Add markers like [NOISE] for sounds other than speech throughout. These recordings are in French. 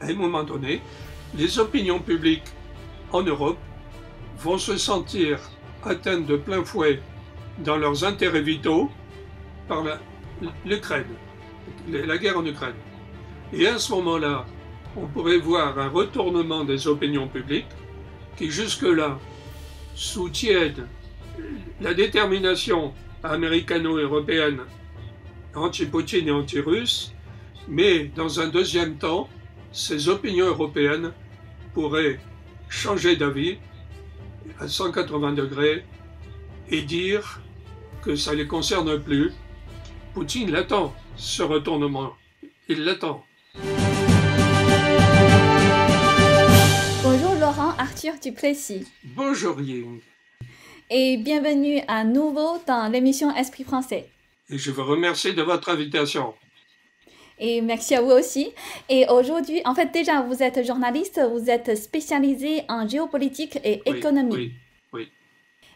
à un moment donné, les opinions publiques en Europe vont se sentir atteintes de plein fouet dans leurs intérêts vitaux par l'Ukraine, la guerre en Ukraine. Et à ce moment-là, on pourrait voir un retournement des opinions publiques qui jusque-là soutiennent la détermination américano-européenne anti-Poutine et anti-russe, mais dans un deuxième temps, ces opinions européennes pourraient changer d'avis à 180 degrés et dire que ça ne les concerne plus. Poutine l'attend, ce retournement. Il l'attend. Bonjour Laurent Arthur Duplessis. Bonjour Ying. Et bienvenue à nouveau dans l'émission Esprit français. Et je vous remercie de votre invitation. Et merci à vous aussi. Et aujourd'hui, en fait, déjà, vous êtes journaliste, vous êtes spécialisé en géopolitique et économie. Oui, oui.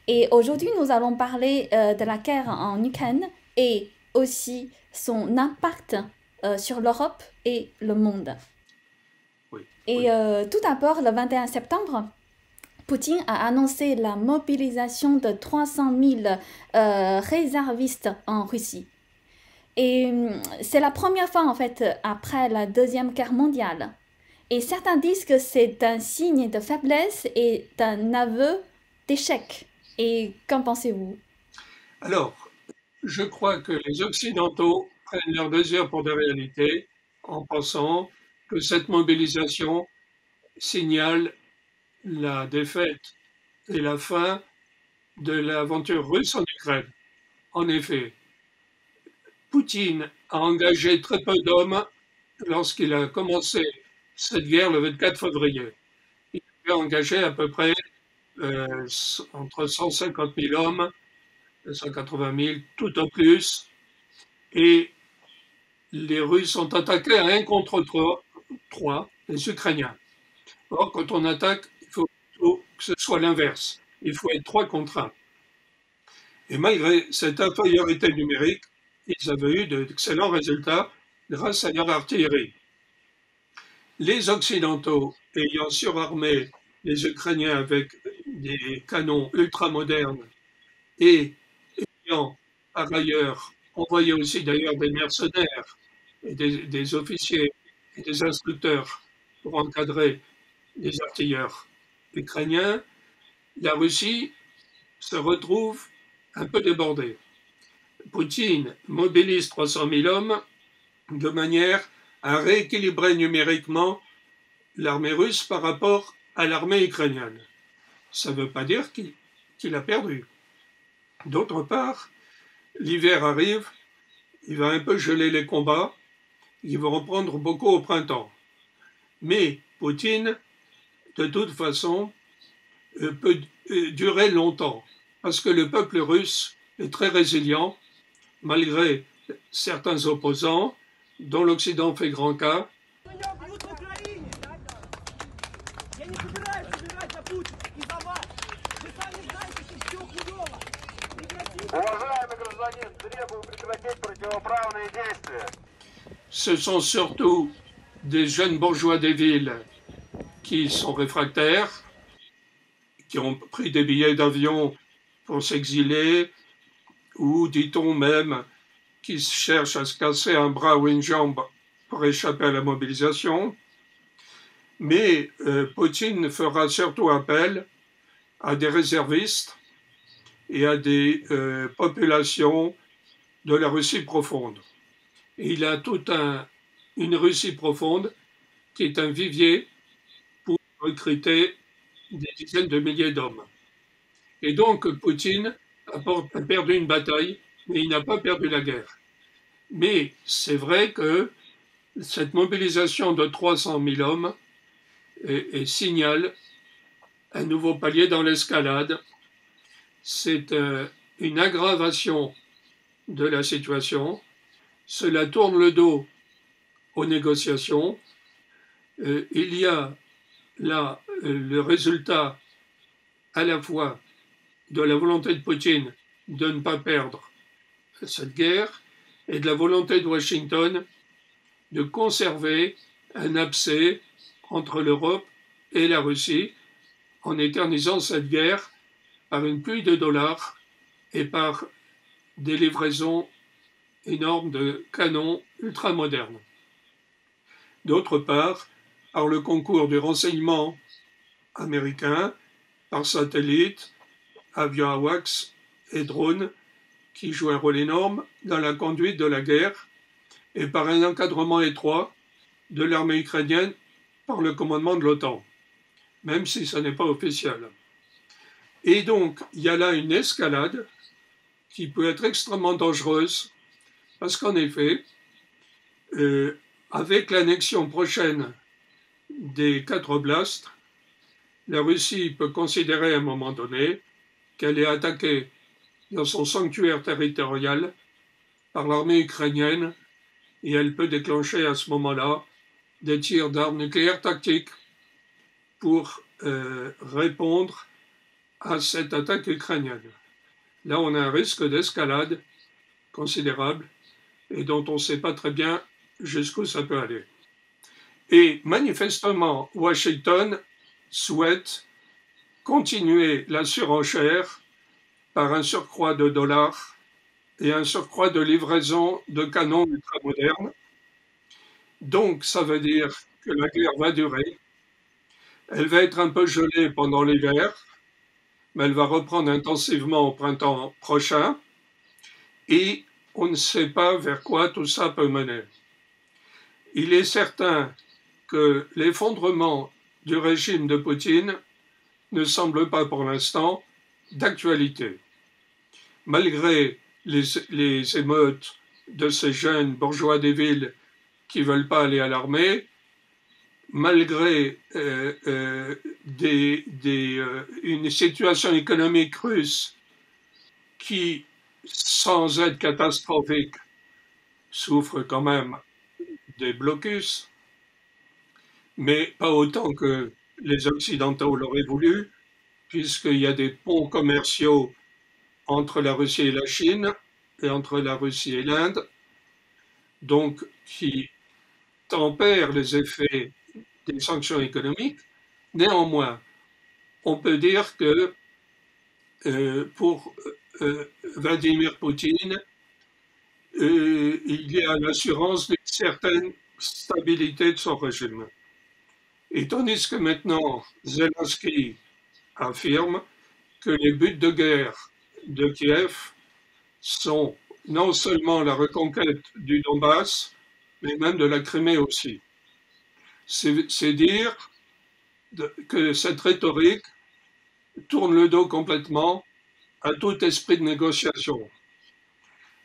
Et aujourd'hui, nous allons parler euh, de la guerre en Ukraine et aussi son impact euh, sur l'Europe et le monde. Oui, et euh, tout d'abord, le 21 septembre, Poutine a annoncé la mobilisation de 300 000 réservistes en Russie. Et hum, c'est la première fois, en fait, après la Deuxième Guerre mondiale. Et certains disent que c'est un signe de faiblesse et d'un aveu d'échec. Et qu'en pensez-vous? Alors, je crois que les Occidentaux prennent leur désir pour des réalités en pensant que cette mobilisation signale la défaite et la fin de l'aventure russe en Ukraine. En effet, Poutine a engagé très peu d'hommes lorsqu'il a commencé cette guerre le 24 février. Il a engagé à peu près euh, entre 150 000 hommes, 180 000, tout au plus. Et les Russes ont attaqué à un contre trois, les Ukrainiens. Or, quand on attaque, il faut que ce soit l'inverse. Il faut être trois contre un. Et malgré cette infériorité numérique, ils avaient eu d'excellents résultats grâce à leur artillerie. Les Occidentaux, ayant surarmé les Ukrainiens avec des canons ultramodernes et ayant par ailleurs envoyé aussi d'ailleurs des mercenaires et des, officiers et des instructeurs pour encadrer les artilleurs ukrainiens, la Russie se retrouve un peu débordée. Poutine mobilise 300 000 hommes de manière à rééquilibrer numériquement l'armée russe par rapport à l'armée ukrainienne. Ça ne veut pas dire qu'il a perdu. D'autre part, l'hiver arrive, il va un peu geler les combats, il va reprendre beaucoup au printemps. Mais Poutine, de toute façon, euh, peut euh, durer longtemps, parce que le peuple russe est très résilient malgré certains opposants, dont l'Occident fait grand cas. Ce sont surtout des jeunes bourgeois des villes qui sont réfractaires, qui ont pris des billets d'avion pour s'exiler, ou dit-on même qu'ils cherchent à se casser un bras ou une jambe pour échapper à la mobilisation. Mais euh, Poutine fera surtout appel à des réservistes et à des euh, populations de la Russie profonde. il a toute un, une Russie profonde qui est un vivier pour recruter des dizaines de milliers d'hommes. Et donc Poutine a perdu une bataille, mais il n'a pas perdu la guerre. Mais c'est vrai que cette mobilisation de 300 000 hommes signale un nouveau palier dans l'escalade. C'est euh, une aggravation de la situation. Cela tourne le dos aux négociations. Euh, il y a là euh, le résultat à la fois de la volonté de Poutine de ne pas perdre cette guerre et de la volonté de Washington de conserver un abcès entre l'Europe et la Russie en éternisant cette guerre par une pluie de dollars et par des livraisons énormes de canons ultramodernes. D'autre part, par le concours du renseignement américain, par satellite, avions AWACS et drones qui jouent un rôle énorme dans la conduite de la guerre et par un encadrement étroit de l'armée ukrainienne par le commandement de l'OTAN, même si ce n'est pas officiel. Et donc, il y a là une escalade qui peut être extrêmement dangereuse, parce qu'en effet, euh, avec l'annexion prochaine des quatre oblasts, la Russie peut considérer à un moment donné qu'elle est attaquée dans son sanctuaire territorial par l'armée ukrainienne et elle peut déclencher à ce moment-là des tirs d'armes nucléaires tactiques pour euh, répondre à cette attaque ukrainienne. Là, on a un risque d'escalade considérable et dont on ne sait pas très bien jusqu'où ça peut aller. Et manifestement, Washington souhaite continuer la surenchère par un surcroît de dollars et un surcroît de livraison de canons ultramodernes. Donc, ça veut dire que la guerre va durer. Elle va être un peu gelée pendant l'hiver, mais elle va reprendre intensivement au printemps prochain. Et on ne sait pas vers quoi tout ça peut mener. Il est certain que l'effondrement du régime de Poutine ne semble pas pour l'instant d'actualité. Malgré les, émeutes de ces jeunes bourgeois des villes qui ne veulent pas aller à l'armée, malgré euh, euh, euh, une situation économique russe qui, sans être catastrophique, souffre quand même des blocus, mais pas autant que les Occidentaux l'auraient voulu, puisqu'il y a des ponts commerciaux entre la Russie et la Chine et entre la Russie et l'Inde, donc qui tempèrent les effets des sanctions économiques. Néanmoins, on peut dire que euh, pour euh, Vladimir Poutine, euh, il y a l'assurance d'une certaine stabilité de son régime. Et tandis que maintenant Zelensky affirme que les buts de guerre de Kiev sont non seulement la reconquête du Donbass, mais même de la Crimée aussi. C'est dire que cette rhétorique tourne le dos complètement à tout esprit de négociation.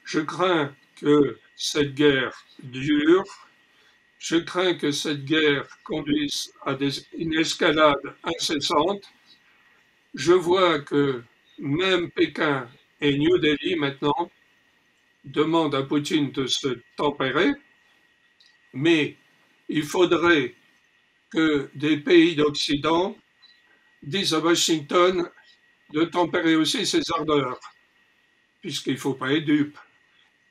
Je crains que cette guerre dure, je crains que cette guerre conduise à une escalade incessante. Je vois que même Pékin et New Delhi maintenant demandent à Poutine de se tempérer, mais il faudrait que des pays d'Occident disent à Washington de tempérer aussi ses ardeurs, puisqu'il ne faut pas être dupe.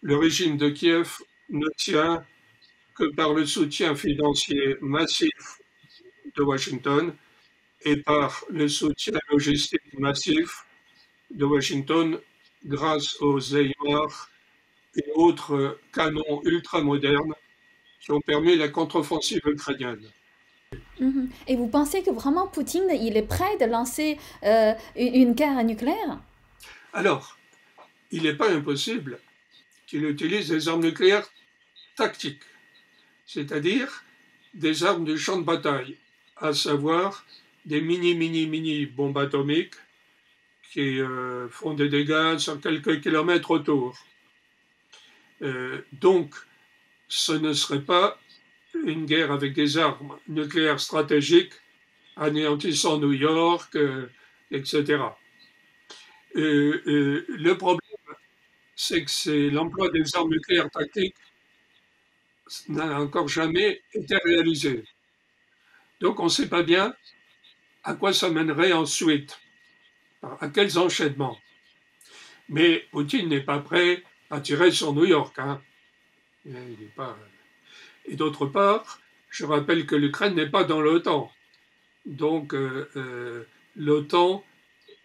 Le régime de Kiev ne tient que par le soutien financier massif de Washington et par le soutien logistique massif de Washington grâce aux Aymar et autres canons ultramodernes qui ont permis la contre-offensive ukrainienne. Mhm. Et vous pensez que vraiment Poutine, il est prêt de lancer euh, une guerre nucléaire? Alors, il n'est pas impossible qu'il utilise des armes nucléaires tactiques, c'est-à-dire des armes de champ de bataille, à savoir des mini, mini, mini bombes atomiques qui euh, font des dégâts sur quelques kilomètres autour. Euh, donc, ce ne serait pas une guerre avec des armes nucléaires stratégiques anéantissant New York, euh, etc. le problème, c'est que c'est l'emploi des armes nucléaires tactiques n'a encore jamais été réalisé. Donc on ne sait pas bien à quoi ça mènerait ensuite. À quels enchaînements Mais Poutine n'est pas prêt à tirer sur New York. Hein. Il pas... Et d'autre part, Je rappelle que l'Ukraine n'est pas dans l'OTAN. Donc l'OTAN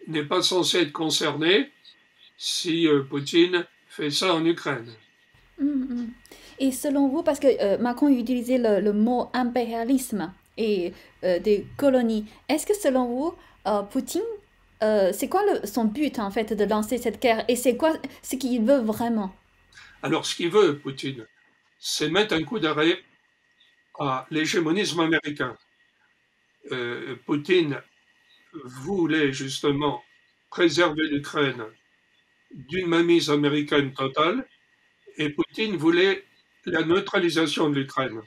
n'est pas censée être concernée si Poutine fait ça en Ukraine. Hum, hum. Et selon vous, parce que Macron utilisait le, le mot impérialisme, et euh, des colonies. Est-ce que selon vous, euh, Poutine, euh, c'est quoi son but en fait de lancer cette guerre et c'est quoi ce qu'il veut vraiment? Alors ce qu'il veut, Poutine, c'est mettre un coup d'arrêt à l'hégémonisme américain. Poutine voulait justement préserver l'Ukraine d'une mainmise américaine totale et Poutine voulait la neutralisation de l'Ukraine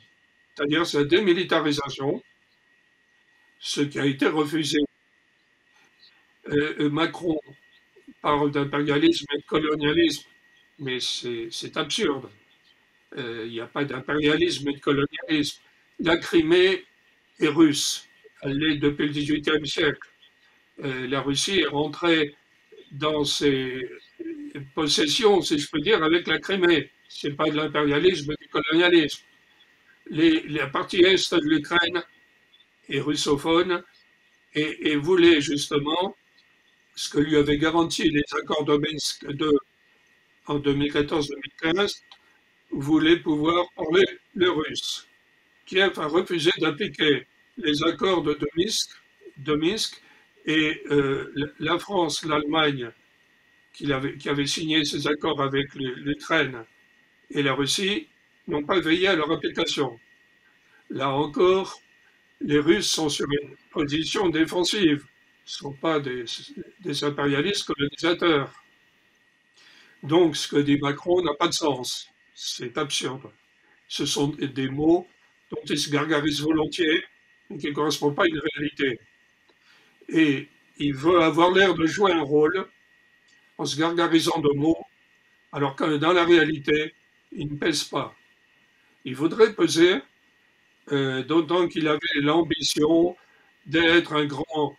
c'est-à-dire sa démilitarisation, ce qui a été refusé. Euh, euh, Macron parle d'impérialisme et de colonialisme, mais c'est absurde. Euh, il n'y a pas d'impérialisme et de colonialisme. La Crimée est russe. Elle l'est depuis le XVIIIe siècle. la Russie est rentrée dans ses possessions, si je peux dire, avec la Crimée. Ce n'est pas de l'impérialisme et du colonialisme la partie est de l'Ukraine est russophone et, voulait justement ce que lui avaient garanti les accords de Minsk en 2014-2015, voulait pouvoir parler le russe. Kiev a refusé d'appliquer les accords de, Minsk, de Minsk et euh, la France, l'Allemagne, qui qui avait signé ces accords avec l'Ukraine et la Russie, n'ont pas veillé à leur application. Là encore, les Russes sont sur une position défensive, ne sont pas des, impérialistes colonisateurs. Donc ce que dit Macron n'a pas de sens, c'est absurde. Ce sont des mots dont il se gargarise volontiers, mais qui ne correspondent pas à une réalité. Et il veut avoir l'air de jouer un rôle en se gargarisant de mots, alors que dans la réalité, il ne pèse pas. Il voudrait peser, euh, d'autant qu'il avait l'ambition d'être un grand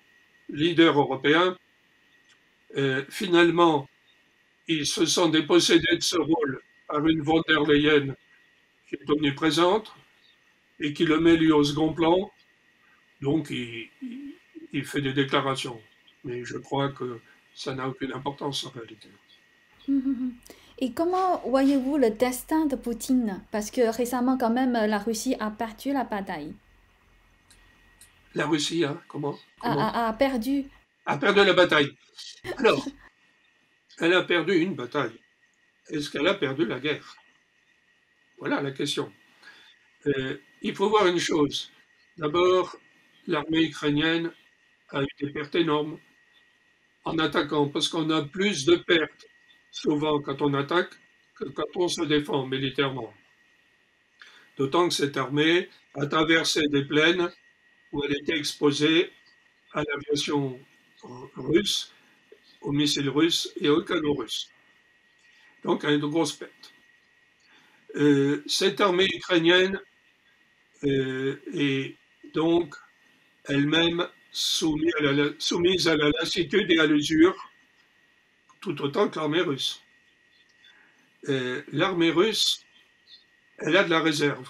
leader européen. Euh, finalement, il se sent dépossédé de ce rôle par une von der Leyen qui est omniprésente et qui le met lui au second plan. Donc, il fait des déclarations. Mais je crois que ça n'a aucune importance en réalité. [LAUGHS] Et comment voyez-vous le destin de Poutine? Parce que récemment, quand même, la Russie a perdu la bataille. La Russie, hein Comment, a, perdu. A perdu la bataille. Alors, elle a perdu une bataille. Est-ce qu'elle a perdu la guerre? Voilà la question. Euh, il faut voir une chose. D'abord, l'armée ukrainienne a eu des pertes énormes en attaquant, parce qu'on a plus de pertes souvent quand on attaque que quand on se défend militairement. D'autant que cette armée a traversé des plaines où elle était exposée à l'aviation russe, aux missiles russes et aux canons russes. Donc, a une grosse perte. Euh, cette armée ukrainienne euh, est donc elle-même à, soumise à la lassitude et à l'usure tout autant que l'armée russe. L'armée russe, elle a de la réserve.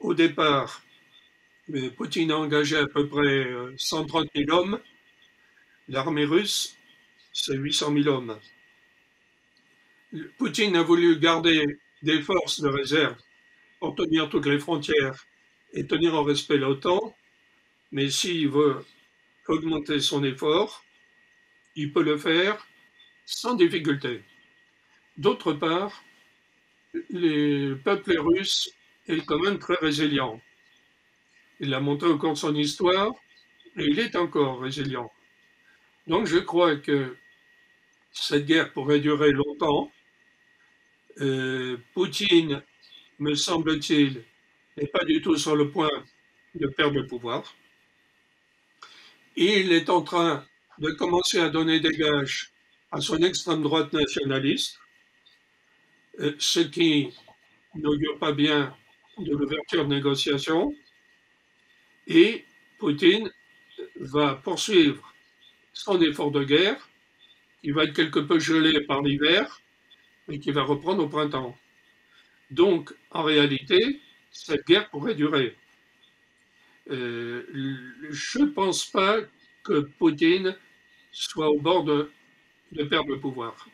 au départ, Poutine a engagé à peu près 130 euh, 000 hommes. L'armée russe, c'est 800 000 hommes. Poutine a voulu garder des forces de réserve pour tenir toutes les frontières et tenir en respect l'OTAN, mais s'il veut augmenter son effort, il peut le faire sans difficulté. D'autre part, le peuple russe est quand même très résilient. Il a montré au cours de son histoire et il est encore résilient. Donc je crois que cette guerre pourrait durer longtemps. Euh, Poutine, me semble-t-il, n'est pas du tout sur le point de perdre le pouvoir. Il est en train de commencer à donner des gages à son extrême droite nationaliste, euh, ce qui n'augure pas bien de l'ouverture de négociations, et Poutine va poursuivre son effort de guerre, qui va être quelque peu gelé par l'hiver, mais qui va reprendre au printemps. Donc, en réalité, cette guerre pourrait durer. Euh, je ne pense pas que Poutine soit au bord de, perdre le pouvoir.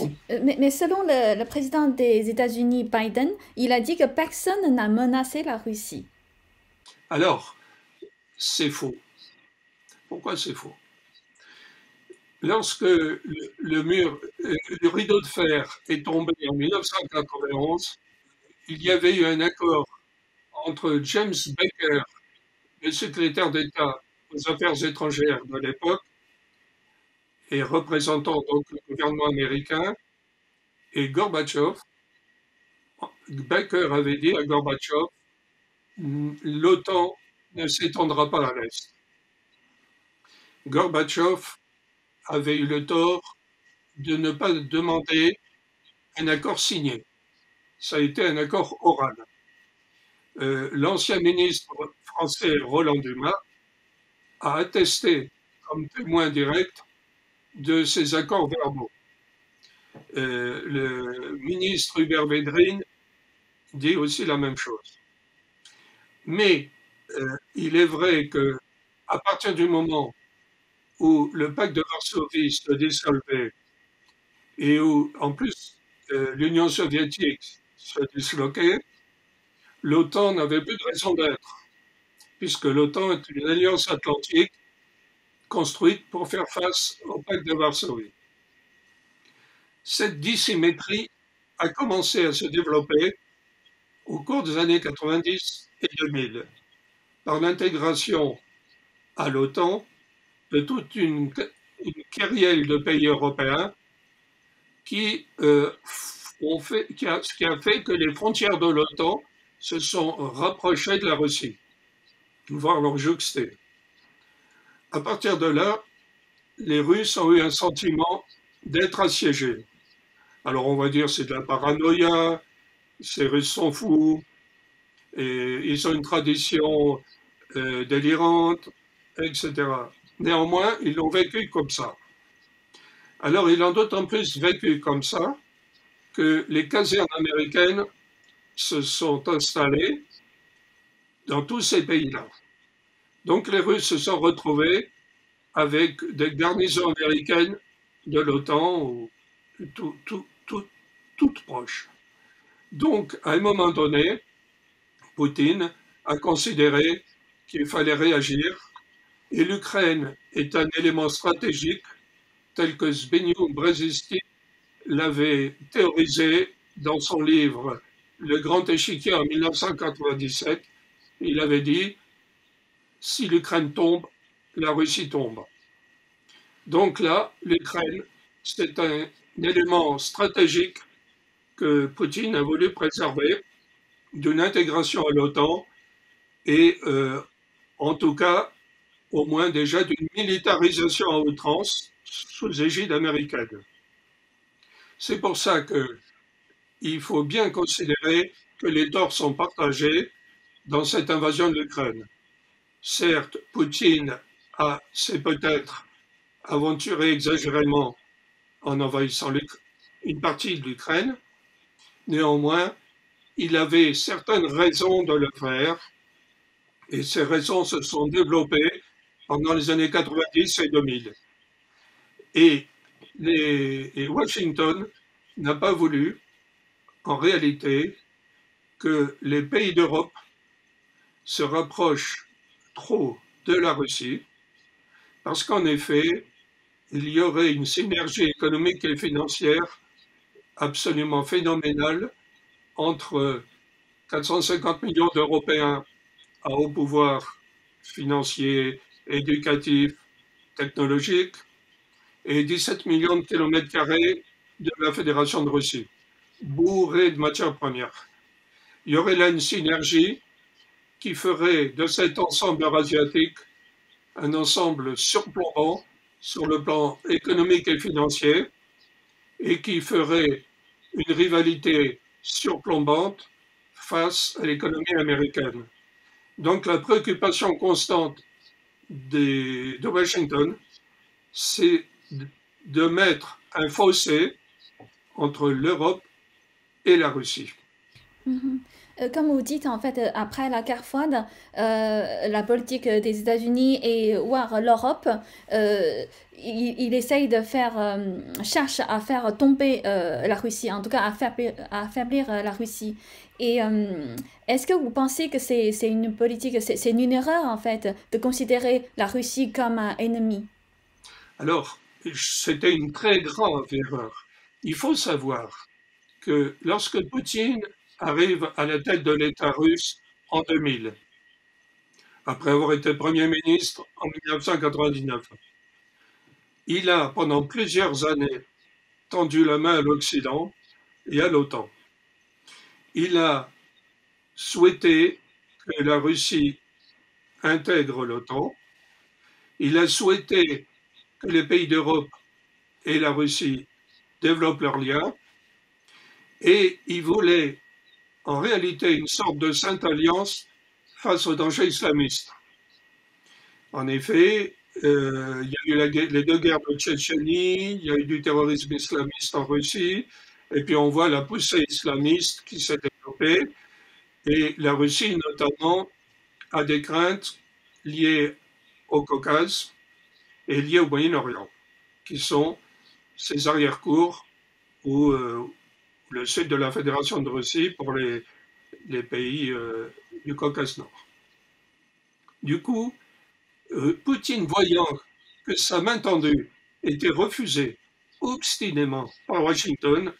Euh, mais, selon le, président des États-Unis, Biden, il a dit que personne n'a menacé la Russie. Alors, c'est faux. Pourquoi c'est faux? Lorsque le, mur, euh, le rideau de fer est tombé en 1991, il y avait eu un accord entre James Baker, le secrétaire d'État Affaires étrangères de l'époque, et représentant donc le gouvernement américain, et Gorbatchev. Baker avait dit à Gorbatchev l'OTAN ne s'étendra pas à l'Est. Gorbatchev avait eu le tort de ne pas demander un accord signé. Ça a été un accord oral. Euh, l'ancien ministre français Roland Dumas a attesté comme témoin direct de ces accords verbaux. Euh, le ministre Hubert Védrine dit aussi la même chose. Mais euh, il est vrai que à partir du moment où le pacte de Varsovie se dissolvait et où, en plus, euh, l'Union soviétique se disloquait, l'OTAN n'avait plus de raison d'être, puisque l'OTAN est une alliance atlantique construite pour faire face au pacte de Varsovie. Cette dissymétrie a commencé à se développer au cours des années 90 et 2000 par l'intégration à l'OTAN de toute une, une de pays européens qui, euh, ont qui a fait que les frontières de l'OTAN se sont rapprochées de la Russie, voire leur juxté. À partir de là, les Russes ont eu un sentiment d'être assiégés. Alors on va dire c'est de la paranoïa, ces Russes sont fous, ils ont une tradition euh, délirante, etc. Néanmoins, ils l'ont vécu comme ça. Alors, ils l'ont d'autant plus vécu comme ça que les casernes américaines se sont installées dans tous ces pays-là. Donc, les Russes se sont retrouvés avec des garnisons américaines de l'OTAN ou tout, toutes proches. Donc, à un moment donné, Poutine a considéré qu'il fallait réagir et l'Ukraine est un élément stratégique tel que Zbigniew Brzezinski l'avait théorisé dans son livre Le Grand Échiquier en 1997. Il avait dit si l'Ukraine tombe, la Russie tombe. Donc là, l'Ukraine, c'est un, élément stratégique que Poutine a voulu préserver d'une intégration à l'OTAN et euh, en tout cas au moins déjà d'une militarisation à outrance sous égide américaine. C'est pour ça qu'il faut bien considérer que les torts sont partagés dans cette invasion de l'Ukraine. Certes, Poutine a, s'est peut-être aventuré exagérément en envahissant une partie de l'Ukraine. Néanmoins, il avait certaines raisons de le faire et ces raisons se sont développées pendant les années 90 et 2000. Et, Washington n'a pas voulu, en réalité, que les pays d'Europe se rapprochent trop de la Russie, parce qu'en effet, il y aurait une synergie économique et financière absolument phénoménale entre 450 millions d'Européens à haut pouvoir financier, éducatif, technologique, et 17 millions de kilomètres carrés de la Fédération de Russie, bourrés de matières premières. Il y aurait là une synergie qui ferait de cet ensemble eurasiatique un ensemble surplombant sur le plan économique et financier et qui ferait une rivalité surplombante face à l'économie américaine. Donc la préoccupation constante de Washington, c'est de mettre un fossé entre l'Europe et la Russie. Mhm. Euh, Comme vous dites, en fait, euh, après la guerre froide, euh, la politique des États-Unis et voire l'Europe, euh, il, il essaye de faire, euh, cherche à faire tomber euh, la Russie, en tout cas à affaiblir, à affaiblir euh, la Russie. Et euh, est-ce que vous pensez que c'est, une politique, c'est une erreur en fait de considérer la Russie comme un ennemi? Alors, c'était une très grave erreur. Il faut savoir que lorsque Poutine arrive à la tête de l'État russe en 2000, après avoir été Premier ministre en 1999, il a pendant plusieurs années tendu la main à l'Occident et à l'OTAN. Il a souhaité que la Russie intègre l'OTAN. Il a souhaité que les pays d'Europe et la Russie développent leurs liens. Et il voulait en réalité une sorte de sainte alliance face aux dangers islamistes. En effet, euh, il y a eu les deux guerres de Tchétchénie, il y a eu du terrorisme islamiste en Russie, et puis on voit la poussée islamiste qui s'est développée, et la Russie notamment a des craintes liées au Caucase et liées au Moyen-Orient, qui sont ses arrière-cours ou euh, le sud de la Fédération de Russie pour les, pays euh, du Caucase Nord. Du coup, euh, Poutine, voyant que sa main tendue était refusée obstinément par Washington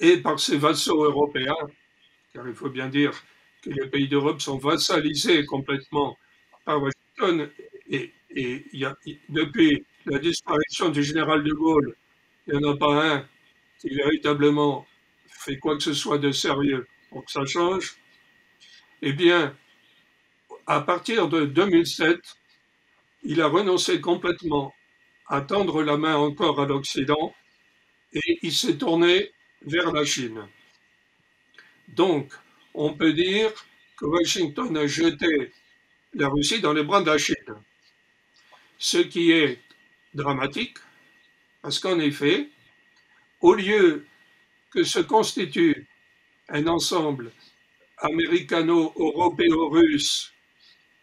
et par ses vassaux européens, car il faut bien dire que les pays d'Europe sont vassalisés complètement par Washington, et, depuis la disparition du général de Gaulle, il n'y en a pas un qui véritablement fait quoi que ce soit de sérieux pour que ça change, eh bien, à partir de 2007, il a renoncé complètement à tendre la main encore à l'Occident et il s'est tourné vers la Chine. Donc, on peut dire que Washington a jeté la Russie dans les bras de la Chine, ce qui est dramatique, parce qu'en effet, au lieu que se constitue un ensemble américano-européo-russe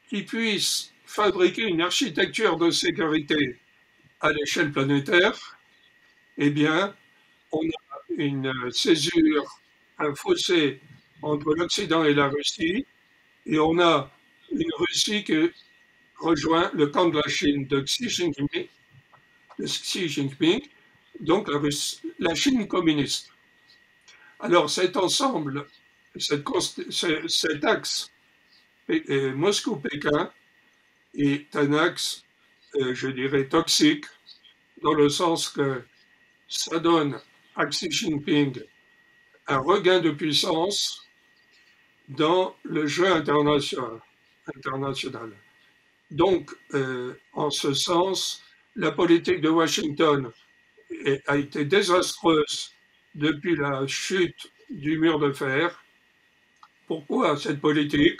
qui puisse fabriquer une architecture de sécurité à l'échelle planétaire, eh bien, on a une césure, un fossé entre l'Occident et la Russie, et on a une Russie qui rejoint le camp de la Chine de Xi Jinping, de Xi Jinping donc la, Chine communiste. Alors cet ensemble, cet axe Moscou-Pékin est un axe, euh, je dirais, toxique, dans le sens que ça donne à Xi Jinping un regain de puissance dans le jeu international. international. Donc, euh, en ce sens, la politique de Washington a été désastreuse depuis la chute du mur de fer. Pourquoi cette politique?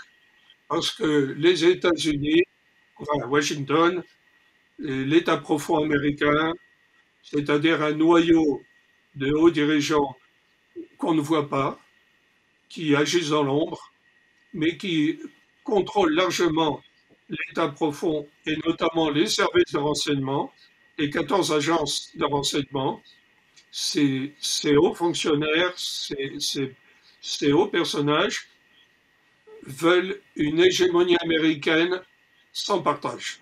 Parce que les États-Unis, Washington, l'État profond américain, c'est-à-dire un noyau de hauts dirigeants qu'on ne voit pas, qui agissent dans l'ombre, mais qui contrôlent largement l'État profond et notamment les services de renseignement, les 14 agences de renseignement, ces, ces hauts fonctionnaires, ces, ces, ces, hauts personnages veulent une hégémonie américaine sans partage.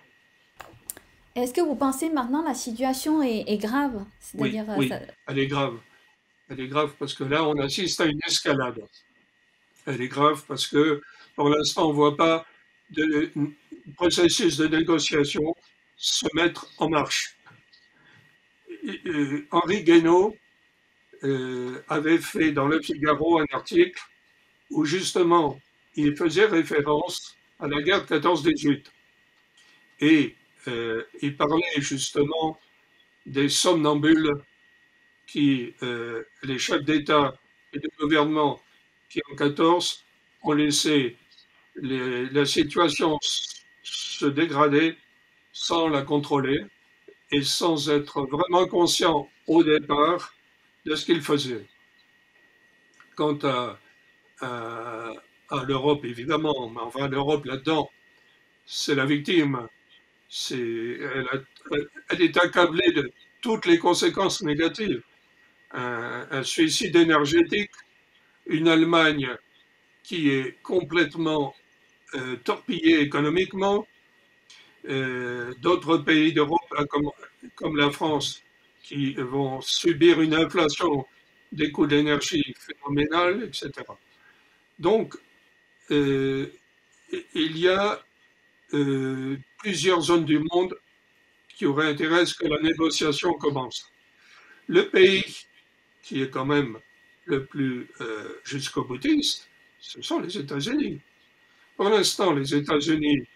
Est-ce que vous pensez maintenant la situation est, est grave? Oui, oui ça... elle est grave. Elle est grave parce que là, on assiste à une escalade. Elle est grave parce que pour l'instant, on ne voit pas de processus de négociation se mettre en marche. Henri Guénaud euh, avait fait dans Le Figaro un article où justement il faisait référence à la guerre de 14-18. Et euh, il parlait justement des somnambules qui, euh, les chefs d'État et de gouvernement qui en 14 ont laissé la situation se dégrader sans la contrôler et sans être vraiment conscient au départ de ce qu'il faisait. Quant à l'Europe, évidemment, mais enfin l'Europe là-dedans, c'est la victime. Elle, est accablée de toutes les conséquences négatives. Un, suicide énergétique, une Allemagne qui est complètement euh, torpillée économiquement, euh, d'autres pays d'Europe comme, comme la France qui vont subir une inflation des coûts d'énergie phénoménale, etc. Donc, euh, il y a euh, plusieurs zones du monde qui auraient intérêt à ce que la négociation commence. Le pays qui est quand même le plus jusqu'au boutiste, ce sont les États-Unis. Pour l'instant, les États-Unis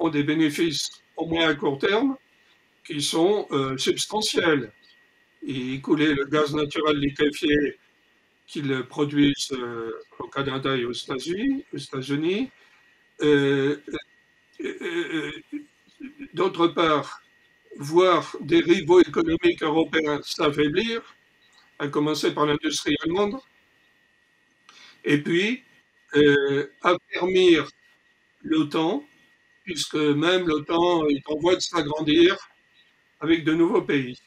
ont des bénéfices au moins à court terme qui sont substantiels et écouler le gaz naturel liquéfié qu'ils produisent euh, au Canada et aux États-Unis. États euh, euh, D'autre part, voir des rivaux économiques européens s'affaiblir, à commencer par l'industrie allemande, et puis affermir l'OTAN, puisque même l'OTAN est en voie de s'agrandir avec de nouveaux pays.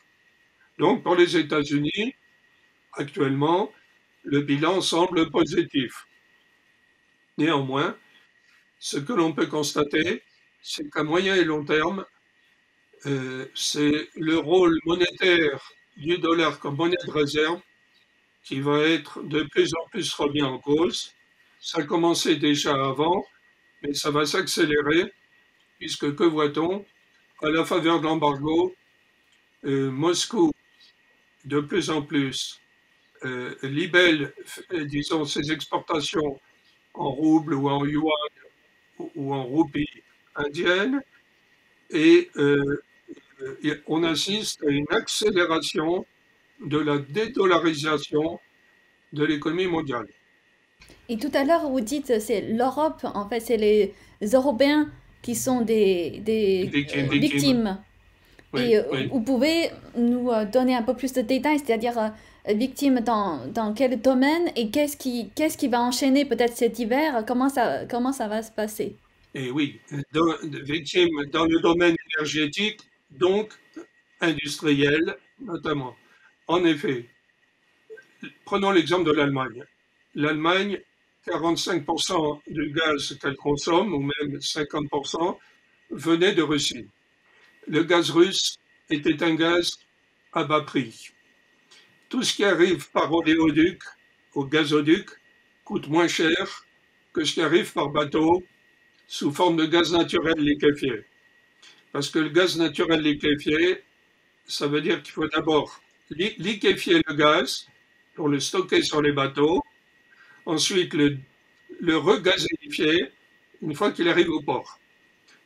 Donc pour les États-Unis, actuellement, le bilan semble positif. Néanmoins, ce que l'on peut constater, c'est qu'à moyen et long terme, euh, c'est le rôle monétaire du dollar comme monnaie de réserve qui va être de plus en plus remis en cause. Ça a commencé déjà avant, mais ça va s'accélérer, puisque que voit-on À la faveur de l'embargo, euh, Moscou de plus en plus euh, libelle, euh, disons, ses exportations en roubles ou en yuan ou, en roupies indiennes, et euh, on assiste à une accélération de la dédollarisation de l'économie mondiale. Et tout à l'heure, vous dites c'est l'Europe, en fait, c'est les Européens qui sont des, des, victimes. Et euh, vous pouvez nous euh, donner un peu plus de détails, c'est-à-dire euh, victime dans, dans, quel domaine et qu'est-ce qui, qu'est-ce qui va enchaîner peut-être cet hiver? Comment ça, comment ça va se passer? Et eh oui, victime dans le domaine énergétique, donc industriel notamment. En effet, prenons l'exemple de l'Allemagne. L'Allemagne, 45% du gaz qu'elle consomme, ou même 50%, venait de Russie le gaz russe était un gaz à bas prix. Tout ce qui arrive par oléoduc ou gazoduc coûte moins cher que ce qui arrive par bateau sous forme de gaz naturel liquéfié. Parce que le gaz naturel liquéfié, ça veut dire qu'il faut d'abord liquéfier le gaz pour le stocker sur les bateaux, ensuite le, le une fois qu'il arrive au port.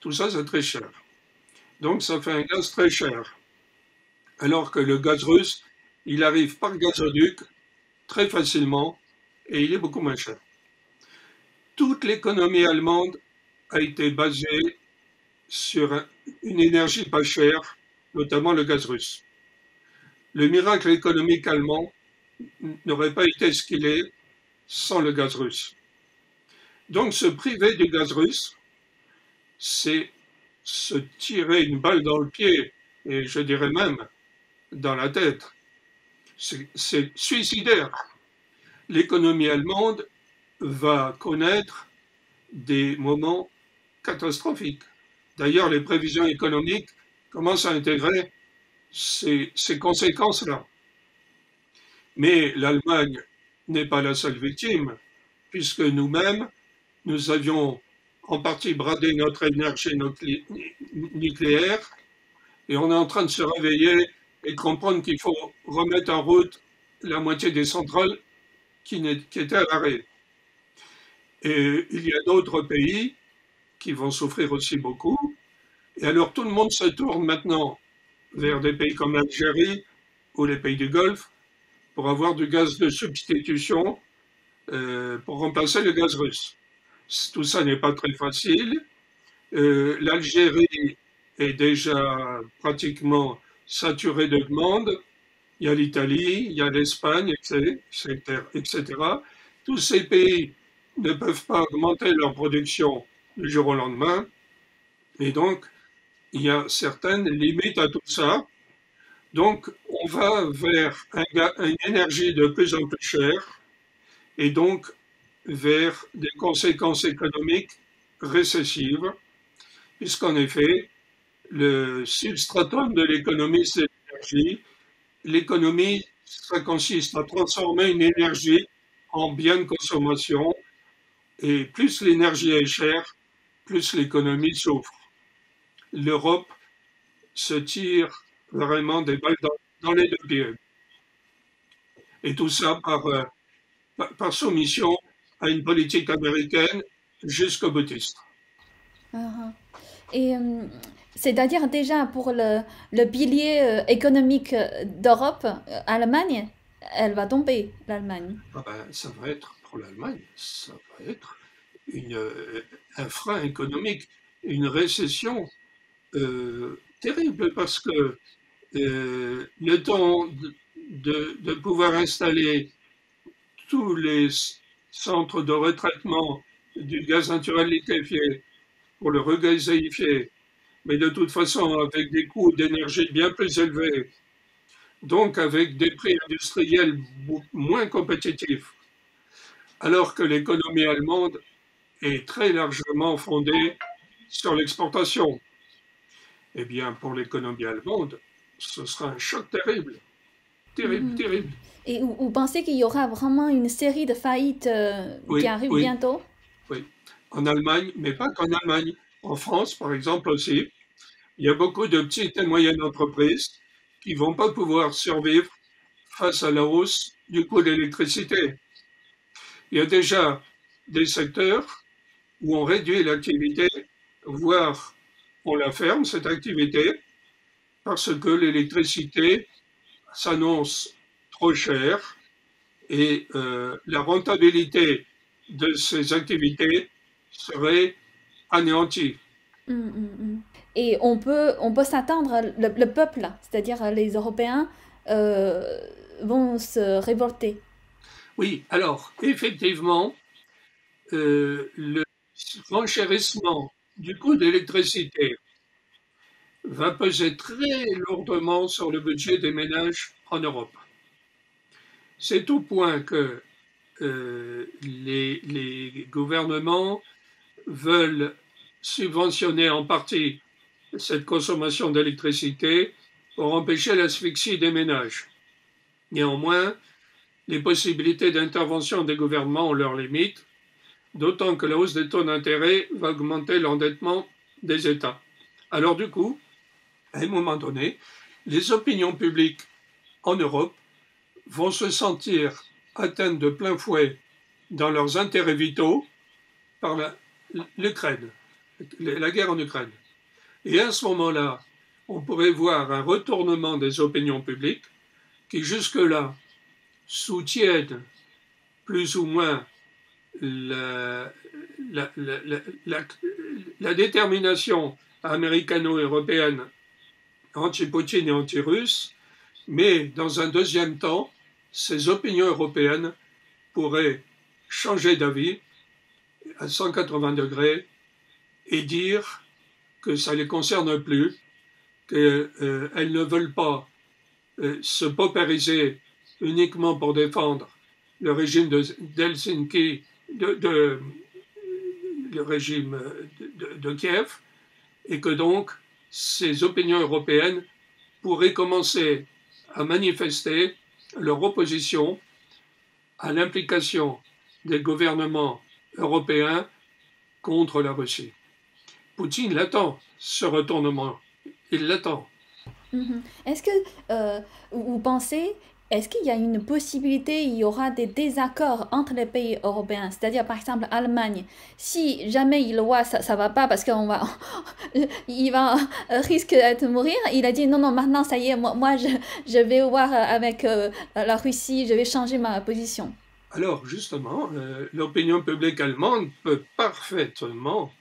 Tout ça, c'est très cher. Donc ça fait un gaz très cher. Alors que le gaz russe, il arrive par gazoduc très facilement et il est beaucoup moins cher. Toute l'économie allemande a été basée sur une énergie pas chère, notamment le gaz russe. Le miracle économique allemand n'aurait pas été ce qu'il est sans le gaz russe. Donc se priver du gaz russe, c'est se tirer une balle dans le pied, et je dirais même dans la tête. C'est suicidaire. L'économie allemande va connaître des moments catastrophiques. D'ailleurs, les prévisions économiques commencent à intégrer ces, ces conséquences-là. Mais l'Allemagne n'est pas la seule victime, puisque nous-mêmes, nous avions en partie brader notre énergie nucléaire et on est en train de se réveiller et comprendre qu'il faut remettre en route la moitié des centrales qui, qui étaient à l'arrêt. Et il y a d'autres pays qui vont souffrir aussi beaucoup. Et alors tout le monde se tourne maintenant vers des pays comme l'Algérie ou les pays du Golfe pour avoir du gaz de substitution euh, pour remplacer le gaz russe. Tout ça n'est pas très facile. Euh, L'Algérie est déjà pratiquement saturée de demandes. Il y a l'Italie, il y a l'Espagne, etc., etc. Tous ces pays ne peuvent pas augmenter leur production du jour au lendemain. Et donc, il y a certaines limites à tout ça. Donc, on va vers une énergie de plus en plus chère et donc vers des conséquences économiques récessives, puisqu'en effet, le substratum de l'économie, c'est l'énergie. L'économie, ça consiste à transformer une énergie en bien de consommation, et plus l'énergie est chère, plus l'économie souffre. L'Europe se tire vraiment des balles dans, les deux pieds. Et tout ça par, euh, par, soumission à une politique américaine jusqu'au boutiste. Uh-huh. Et euh, c'est-à-dire déjà pour le, le pilier euh, économique d'Europe, Allemagne, elle va tomber, l'Allemagne. Ah ben, ça va être pour l'Allemagne, ça va être une, un frein économique, une récession terrible parce que euh, le temps de, de, pouvoir installer tous les centres de retraitement du gaz naturel liquéfié pour le regazéifier, mais de toute façon avec des coûts d'énergie bien plus élevés, donc avec des prix industriels moins compétitifs, alors que l'économie allemande est très largement fondée sur l'exportation. Eh bien, pour l'économie allemande, ce sera un choc terrible. Terrible, mhm. terrible. Et vous, pensez qu'il y aura vraiment une série de faillites euh, qui arrivent bientôt? Oui, en Allemagne, mais pas qu'en Allemagne. En France, par exemple, aussi, il y a beaucoup de petites et moyennes entreprises qui ne vont pas pouvoir survivre face à la hausse du coût de l'électricité. Il y a déjà des secteurs où on réduit l'activité, voire on la ferme, cette activité, parce que l'électricité s'annonce trop chère et euh, la rentabilité de ces activités serait anéantie. Hum, hum, hum. Et on peut, on peut s'attendre, le, peuple, c'est-à-dire les Européens, euh, vont se révolter. Oui, alors effectivement, euh, le renchérissement du coût d'électricité va peser très lourdement sur le budget des ménages en Europe. C'est au point que euh, les, gouvernements veulent subventionner en partie cette consommation d'électricité pour empêcher l'asphyxie des ménages. Néanmoins, les possibilités d'intervention des gouvernements ont leurs limites, d'autant que la hausse des taux d'intérêt va augmenter l'endettement des États. Alors du coup, à un moment donné, les opinions publiques en Europe vont se sentir atteintes de plein fouet dans leurs intérêts vitaux par l'Ukraine, la, guerre en Ukraine. Et à ce moment-là, on pourrait voir un retournement des opinions publiques qui jusque-là soutiennent plus ou moins la, détermination américano-européenne anti-Poutine et anti-russe, mais dans un deuxième temps, ces opinions européennes pourraient changer d'avis à 180 degrés et dire que ça ne les concerne plus, qu'elles euh, ne veulent pas euh, se paupériser uniquement pour défendre le régime d'Helsinki, le régime de Kiev, et que donc ces opinions européennes pourraient commencer à manifester leur opposition à l'implication des gouvernements européens contre la Russie. Poutine l'attend, ce retournement. Il l'attend. Mm-hmm. Est-ce que euh, vous pensez est-ce qu'il y a une possibilité, il y aura des désaccords entre les pays européens? C'est-à-dire, par exemple, Allemagne, si jamais il voit ça ne va pas parce qu'il va, [LAUGHS] il va euh, risque de mourir, il a dit non, non, maintenant ça y est, moi, moi je, je vais voir avec euh, la Russie, je vais changer ma position. Alors, justement, euh, l'opinion publique allemande peut parfaitement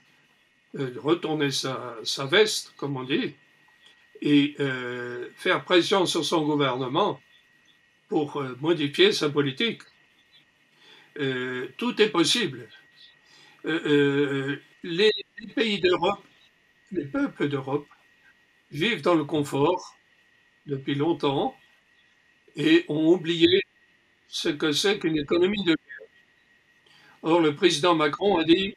retourner sa, sa, veste, comme on dit, et faire pression sur son gouvernement pour euh, modifier sa politique. Euh, tout est possible. les, les pays d'Europe, les peuples d'Europe vivent dans le confort depuis longtemps et ont oublié ce que c'est qu'une économie de guerre. Or, le président Macron a dit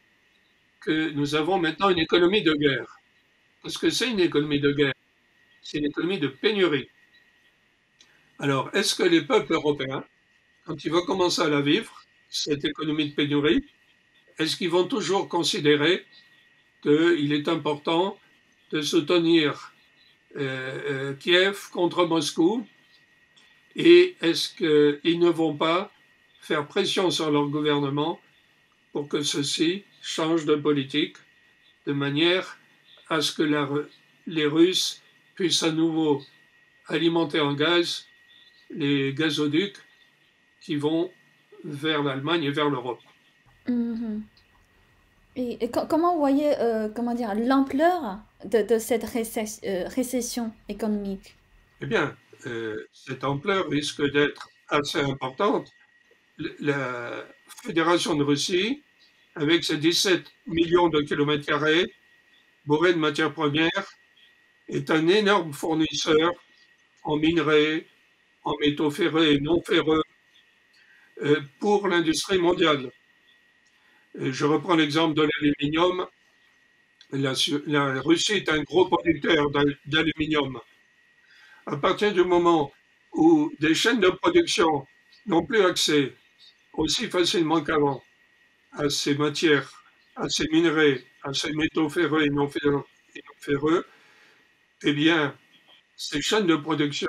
que nous avons maintenant une économie de guerre. Parce que c'est une économie de guerre, c'est une économie de pénurie. Alors, est-ce que les peuples européens, quand ils vont commencer à la vivre, cette économie de pénurie, est-ce qu'ils vont toujours considérer qu'il est important de soutenir euh, euh, Kiev contre Moscou et est-ce qu'ils ne vont pas faire pression sur leur gouvernement pour que ceux-ci changent de politique de manière à ce que les Russes puissent à nouveau alimenter en gaz les gazoducs qui vont vers l'Allemagne et vers l'Europe. Mhm. Et, comment vous voyez euh, comment dire l'ampleur de, cette euh, récession économique? Eh bien, euh, cette ampleur risque d'être assez importante. La Fédération de Russie, avec ses 17 millions de kilomètres carrés bourrés de matières premières, est un énorme fournisseur en minerais, en métaux ferrés et non ferreux pour l'industrie mondiale. Je reprends l'exemple de l'aluminium. La, Russie est un gros producteur d'aluminium. À partir du moment où des chaînes de production n'ont plus accès aussi facilement qu'avant à ces matières, à ces minerais, à ces métaux ferreux et non ferreux, eh bien, ces chaînes de production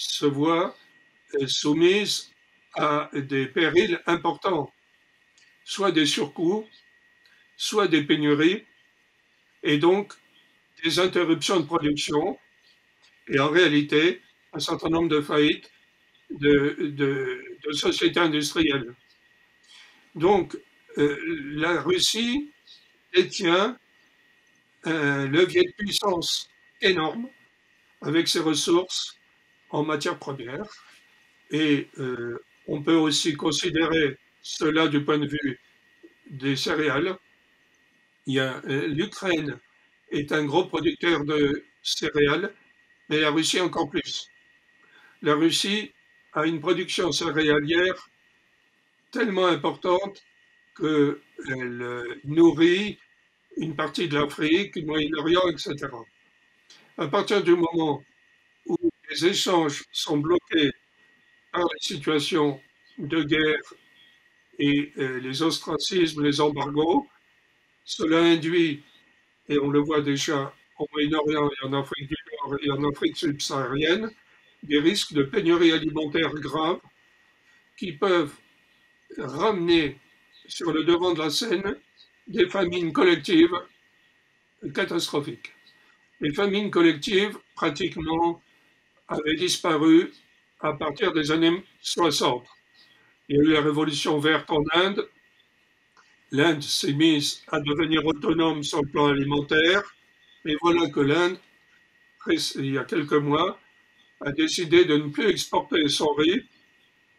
se voient soumises à des périls importants soit des surcoûts, soit des pénuries, et donc des interruptions de production, et en réalité, un certain nombre de faillites de, sociétés industrielles. Donc, euh, la Russie détient un levier de puissance énorme avec ses ressources en matière première. Et euh, on peut aussi considérer cela du point de vue des céréales. Euh, l'Ukraine est un gros producteur de céréales, mais la Russie encore plus. La Russie a une production céréalière tellement importante qu'elle euh, nourrit une partie de l'Afrique, le Moyen-Orient, etc. À partir du moment les échanges sont bloqués par les situations de guerre et euh, les ostracismes, les embargos. Cela induit, et on le voit déjà au Moyen-Orient et en Afrique du Nord et en Afrique subsaharienne, des risques de pénurie alimentaire graves qui peuvent ramener sur le devant de la scène des famines collectives catastrophiques. Les famines collectives, pratiquement, avaient disparu à partir des années 60. Il y a eu la révolution verte en Inde. L'Inde s'est mise à devenir autonome sur le plan alimentaire. Mais voilà que l'Inde, il y a quelques mois, a décidé de ne plus exporter son riz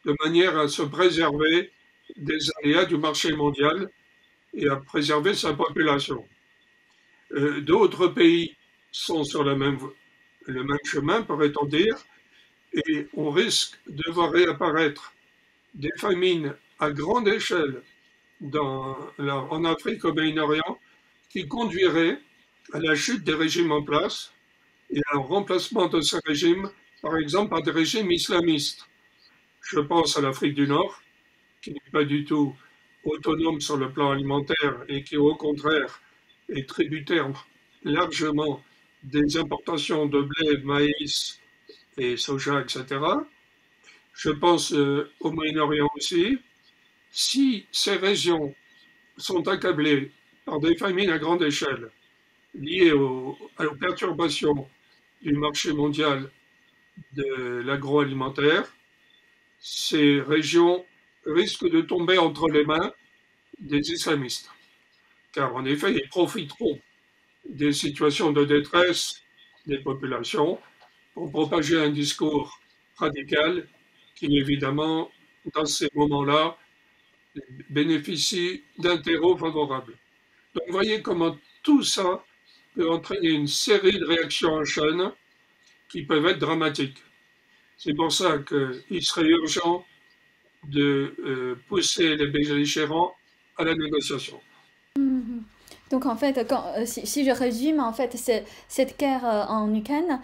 de manière à se préserver des aléas du marché mondial et à préserver sa population. Euh, d'autres pays sont sur le même, le même chemin, pourrait-on dire, et on risque de voir réapparaître des famines à grande échelle en Afrique au Moyen-Orient qui conduiraient à la chute des régimes en place et un remplacement de ces régimes, par exemple, par des régimes islamistes. Je pense à l'Afrique du Nord, qui n'est pas du tout autonome sur le plan alimentaire et qui, au contraire, est tributaire largement des importations de blé, maïs et soja, etc je pense euh, au Moyen-Orient aussi, si ces régions sont accablées par des famines à grande échelle liées aux, perturbations du marché mondial de l'agroalimentaire, ces régions risquent de tomber entre les mains des islamistes. Car en effet, ils profiteront des situations de détresse des populations pour propager un discours radical qui évidemment, dans ces moments-là, bénéficient d'un terreau favorable. Donc vous voyez comment tout ça peut entraîner une série de réactions en chaîne qui peuvent être dramatiques. C'est pour ça qu'il serait urgent de euh, pousser les belligérants à la négociation. Mhm. Donc en fait, quand, euh, si, je résume, en fait, cette guerre euh, en Ukraine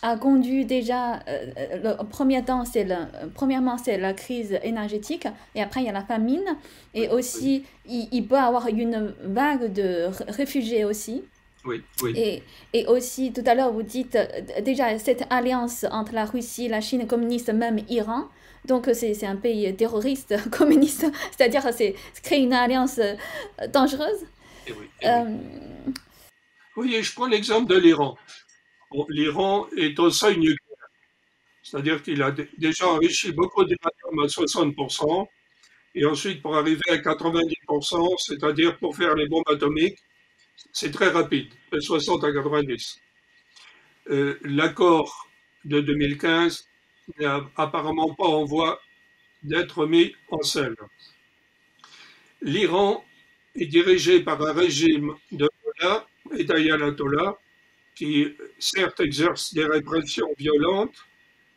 a conduit déjà, le premier temps, c'est premièrement, c'est la crise énergétique, et après, il y a la famine, et aussi, il, il peut y avoir une vague de réfugiés aussi. Oui, Et, et, aussi, tout à l'heure, vous dites euh, déjà cette alliance entre la Russie, la Chine communiste, même Iran. Donc, c'est un pays terroriste [LAUGHS] communiste, c'est-à-dire c'est créer une alliance euh, dangereuse. Et oui, euh, oui. je prends l'exemple de l'Iran. L'Iran est au seuil nucléaire, c'est-à-dire qu'il a déjà enrichi beaucoup d'uranium à 60%, et ensuite pour arriver à 90%, c'est-à-dire pour faire les bombes atomiques, c'est très rapide, de 60 à 90. Euh, l'accord de 2015 n'est apparemment pas en voie d'être mis en scène. L'Iran est dirigé par un régime de Mullah et d'ayatollah qui, certes, exerce des répressions violentes,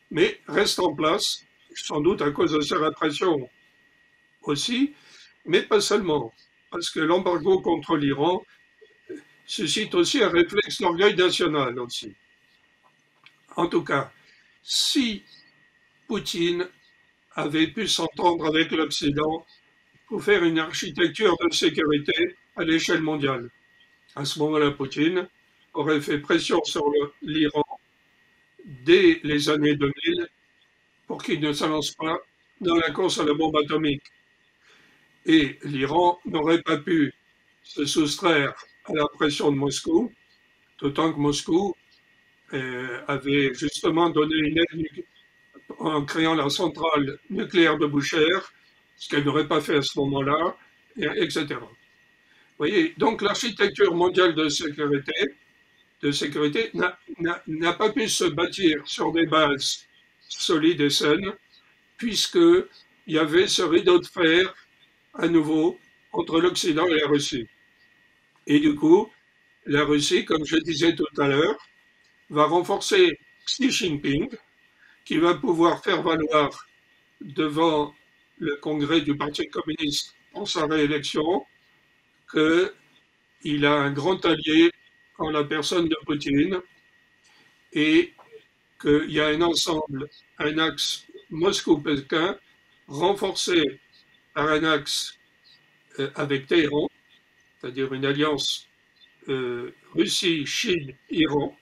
mais reste en place, sans doute à cause de ces répressions aussi, mais pas seulement, parce que l'embargo contre l'Iran suscite aussi un réflexe d'orgueil national aussi. En tout cas, si Poutine avait pu s'entendre avec l'Occident pour faire une architecture de sécurité à l'échelle mondiale, à ce moment-là, Poutine aurait fait pression sur l'Iran dès les années 2000 pour qu'il ne se lance pas dans la course à la bombe atomique. Et l'Iran n'aurait pas pu se soustraire à la pression de Moscou, d'autant que Moscou euh, avait justement donné une aide en créant la centrale nucléaire de Boucher, ce qu'elle n'aurait pas fait à ce moment-là, etc. Vous voyez, donc l'architecture mondiale de sécurité, n'a pas pu se bâtir sur des bases solides et saines, puisqu'il y avait ce rideau de fer à nouveau entre l'Occident et la Russie. Et du coup, la Russie, comme je disais tout à l'heure, va renforcer Xi Jinping, qui va pouvoir faire valoir devant le congrès du Parti communiste en sa réélection qu'il a un grand allié en la personne de Poutine et qu'il y a un ensemble, un axe Moscou-Pékin renforcé par un axe euh, avec Téhéran c'est-à-dire une alliance euh, Russie, Chine, Iran,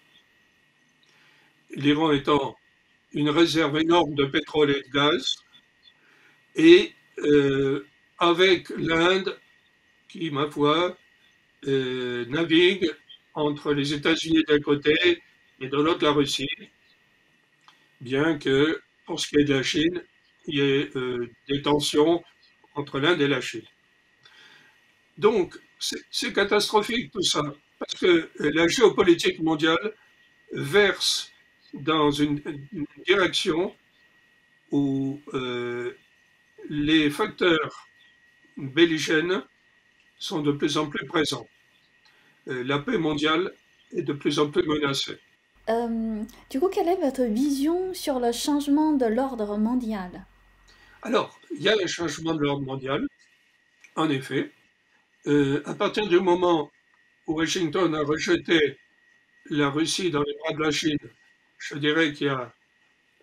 l'Iran étant une réserve énorme de pétrole et de gaz, et euh, avec l'Inde qui, ma foi, euh, navigue entre les États-Unis d'un côté et de l'autre la Russie, bien que pour ce qui est de la Chine, il y ait des tensions entre l'Inde et la Chine. Donc, c'est catastrophique tout ça, parce que la géopolitique mondiale verse dans une, direction où euh, les facteurs belligènes sont de plus en plus présents. Euh, la paix mondiale est de plus en plus menacée. Euh, du coup, quelle est votre vision sur le changement de l'ordre mondial? Alors, il y a le changement de l'ordre mondial, en effet. Euh, à partir du moment où Washington a rejeté la Russie dans les bras de la Chine, je dirais qu'il y a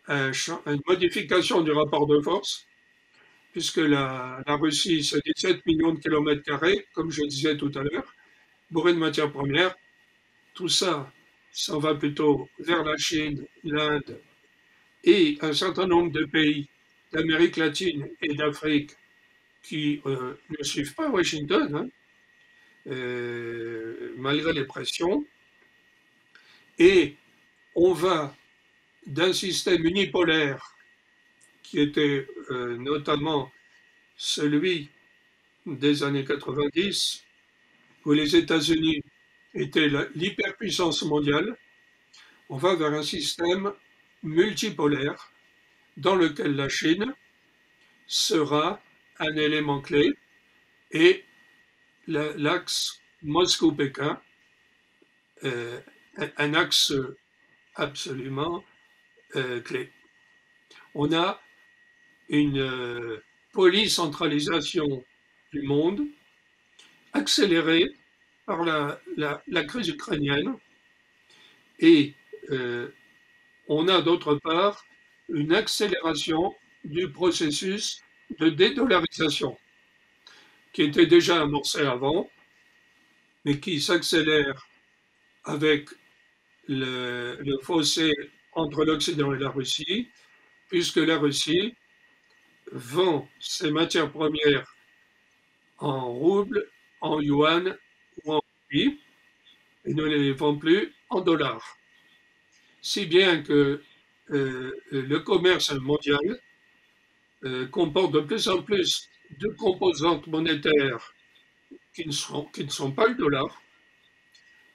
une modification du rapport de force, puisque la, Russie, c'est 17 millions de kilomètres carrés, comme je disais tout à l'heure, bourré de matières premières. Tout ça, ça va plutôt vers la Chine, l'Inde et un certain nombre de pays d'Amérique latine et d'Afrique qui euh, ne suivent pas Washington, hein, euh, malgré les pressions. Et on va d'un système unipolaire qui était euh, notamment celui des années 90, où les États-Unis étaient l'hyperpuissance mondiale, on va vers un système multipolaire dans lequel la Chine sera un élément clé et l'axe Moscou-Pékin, euh, un axe absolument euh, clé. On a une euh, polycentralisation du monde accélérée par la, la, crise ukrainienne. Et on a d'autre part une accélération du processus de dédollarisation qui était déjà amorcé avant, mais qui s'accélère avec le, fossé entre l'Occident et la Russie, puisque la Russie vend ses matières premières en roubles, en yuan ou en rupie, et ne les vend plus en dollars. Si bien que euh, le commerce mondial euh, comporte de plus en plus de composantes monétaires qui ne sont, pas le dollar,